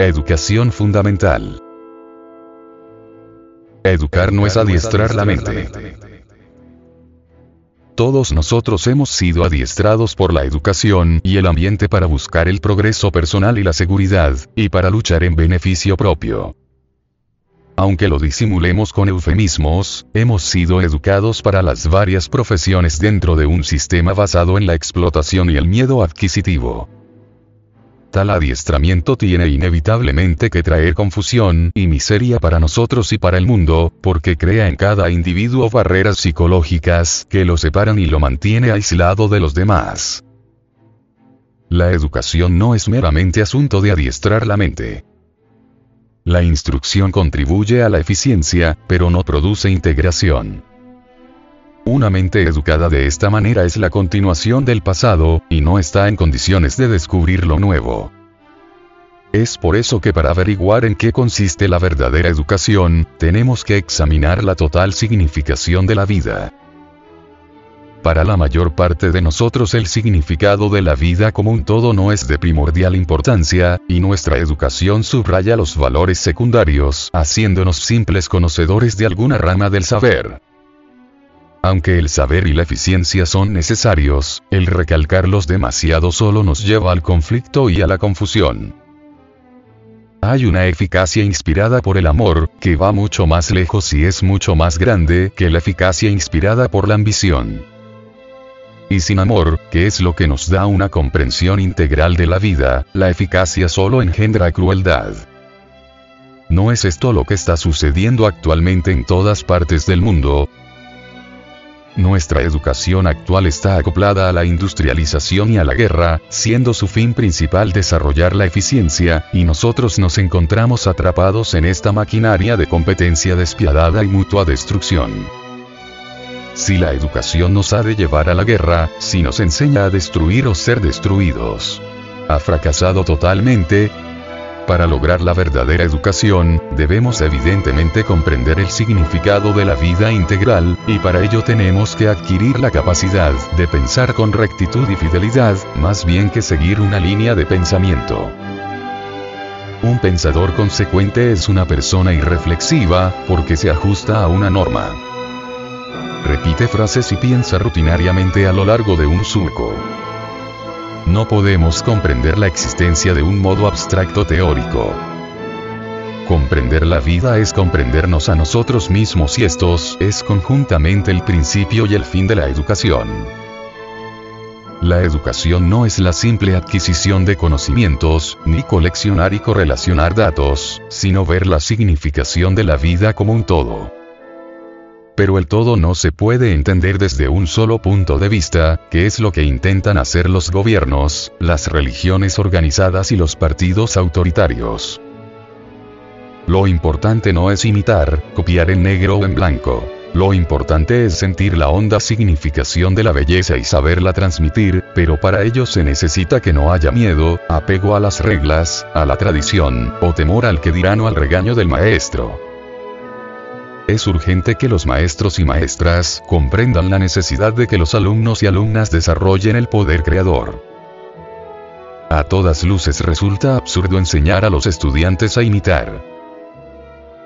Educación fundamental. Educar no es adiestrar la mente. Todos nosotros hemos sido adiestrados por la educación y el ambiente para buscar el progreso personal y la seguridad, y para luchar en beneficio propio. Aunque lo disimulemos con eufemismos, hemos sido educados para las varias profesiones dentro de un sistema basado en la explotación y el miedo adquisitivo. Tal adiestramiento tiene inevitablemente que traer confusión y miseria para nosotros y para el mundo, porque crea en cada individuo barreras psicológicas que lo separan y lo mantiene aislado de los demás. La educación no es meramente asunto de adiestrar la mente. La instrucción contribuye a la eficiencia, pero no produce integración. Una mente educada de esta manera es la continuación del pasado, y no está en condiciones de descubrir lo nuevo. Es por eso que para averiguar en qué consiste la verdadera educación, tenemos que examinar la total significación de la vida. Para la mayor parte de nosotros el significado de la vida como un todo no es de primordial importancia, y nuestra educación subraya los valores secundarios, haciéndonos simples conocedores de alguna rama del saber. Aunque el saber y la eficiencia son necesarios, el recalcarlos demasiado solo nos lleva al conflicto y a la confusión. Hay una eficacia inspirada por el amor, que va mucho más lejos y es mucho más grande que la eficacia inspirada por la ambición. Y sin amor, que es lo que nos da una comprensión integral de la vida, la eficacia solo engendra crueldad. ¿No es esto lo que está sucediendo actualmente en todas partes del mundo? Nuestra educación actual está acoplada a la industrialización y a la guerra, siendo su fin principal desarrollar la eficiencia, y nosotros nos encontramos atrapados en esta maquinaria de competencia despiadada y mutua destrucción. Si la educación nos ha de llevar a la guerra, si nos enseña a destruir o ser destruidos. Ha fracasado totalmente, para lograr la verdadera educación, debemos evidentemente comprender el significado de la vida integral, y para ello tenemos que adquirir la capacidad de pensar con rectitud y fidelidad, más bien que seguir una línea de pensamiento. Un pensador consecuente es una persona irreflexiva, porque se ajusta a una norma. Repite frases y piensa rutinariamente a lo largo de un surco. No podemos comprender la existencia de un modo abstracto teórico. Comprender la vida es comprendernos a nosotros mismos y estos es conjuntamente el principio y el fin de la educación. La educación no es la simple adquisición de conocimientos, ni coleccionar y correlacionar datos, sino ver la significación de la vida como un todo. Pero el todo no se puede entender desde un solo punto de vista, que es lo que intentan hacer los gobiernos, las religiones organizadas y los partidos autoritarios. Lo importante no es imitar, copiar en negro o en blanco. Lo importante es sentir la honda significación de la belleza y saberla transmitir, pero para ello se necesita que no haya miedo, apego a las reglas, a la tradición, o temor al que dirán o al regaño del maestro. Es urgente que los maestros y maestras comprendan la necesidad de que los alumnos y alumnas desarrollen el poder creador. A todas luces resulta absurdo enseñar a los estudiantes a imitar.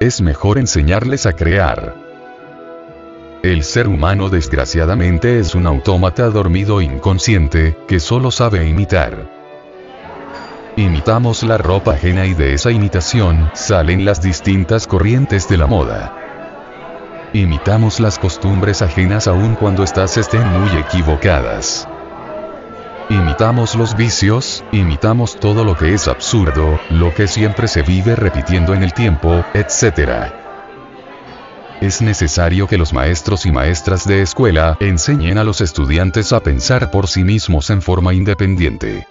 Es mejor enseñarles a crear. El ser humano desgraciadamente es un autómata dormido inconsciente, que solo sabe imitar. Imitamos la ropa ajena y de esa imitación salen las distintas corrientes de la moda. Imitamos las costumbres ajenas aun cuando éstas estén muy equivocadas. Imitamos los vicios, imitamos todo lo que es absurdo, lo que siempre se vive repitiendo en el tiempo, etc. Es necesario que los maestros y maestras de escuela enseñen a los estudiantes a pensar por sí mismos en forma independiente.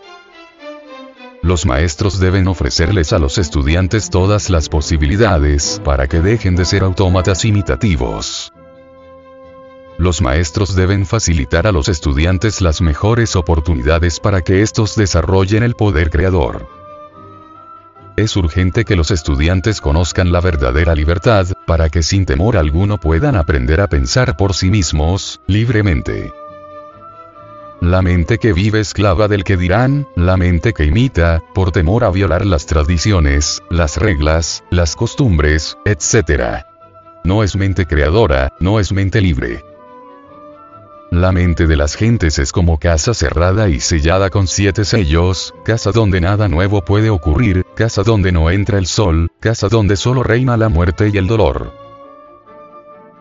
Los maestros deben ofrecerles a los estudiantes todas las posibilidades para que dejen de ser autómatas imitativos. Los maestros deben facilitar a los estudiantes las mejores oportunidades para que estos desarrollen el poder creador. Es urgente que los estudiantes conozcan la verdadera libertad, para que sin temor alguno puedan aprender a pensar por sí mismos, libremente. La mente que vive esclava del que dirán, la mente que imita, por temor a violar las tradiciones, las reglas, las costumbres, etc. No es mente creadora, no es mente libre. La mente de las gentes es como casa cerrada y sellada con siete sellos, casa donde nada nuevo puede ocurrir, casa donde no entra el sol, casa donde solo reina la muerte y el dolor.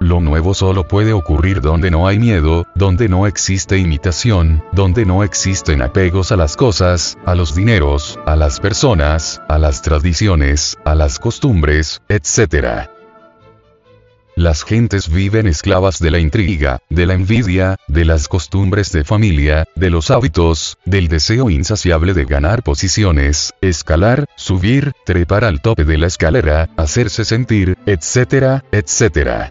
Lo nuevo solo puede ocurrir donde no hay miedo, donde no existe imitación, donde no existen apegos a las cosas, a los dineros, a las personas, a las tradiciones, a las costumbres, etc. Las gentes viven esclavas de la intriga, de la envidia, de las costumbres de familia, de los hábitos, del deseo insaciable de ganar posiciones, escalar, subir, trepar al tope de la escalera, hacerse sentir, etc., etc.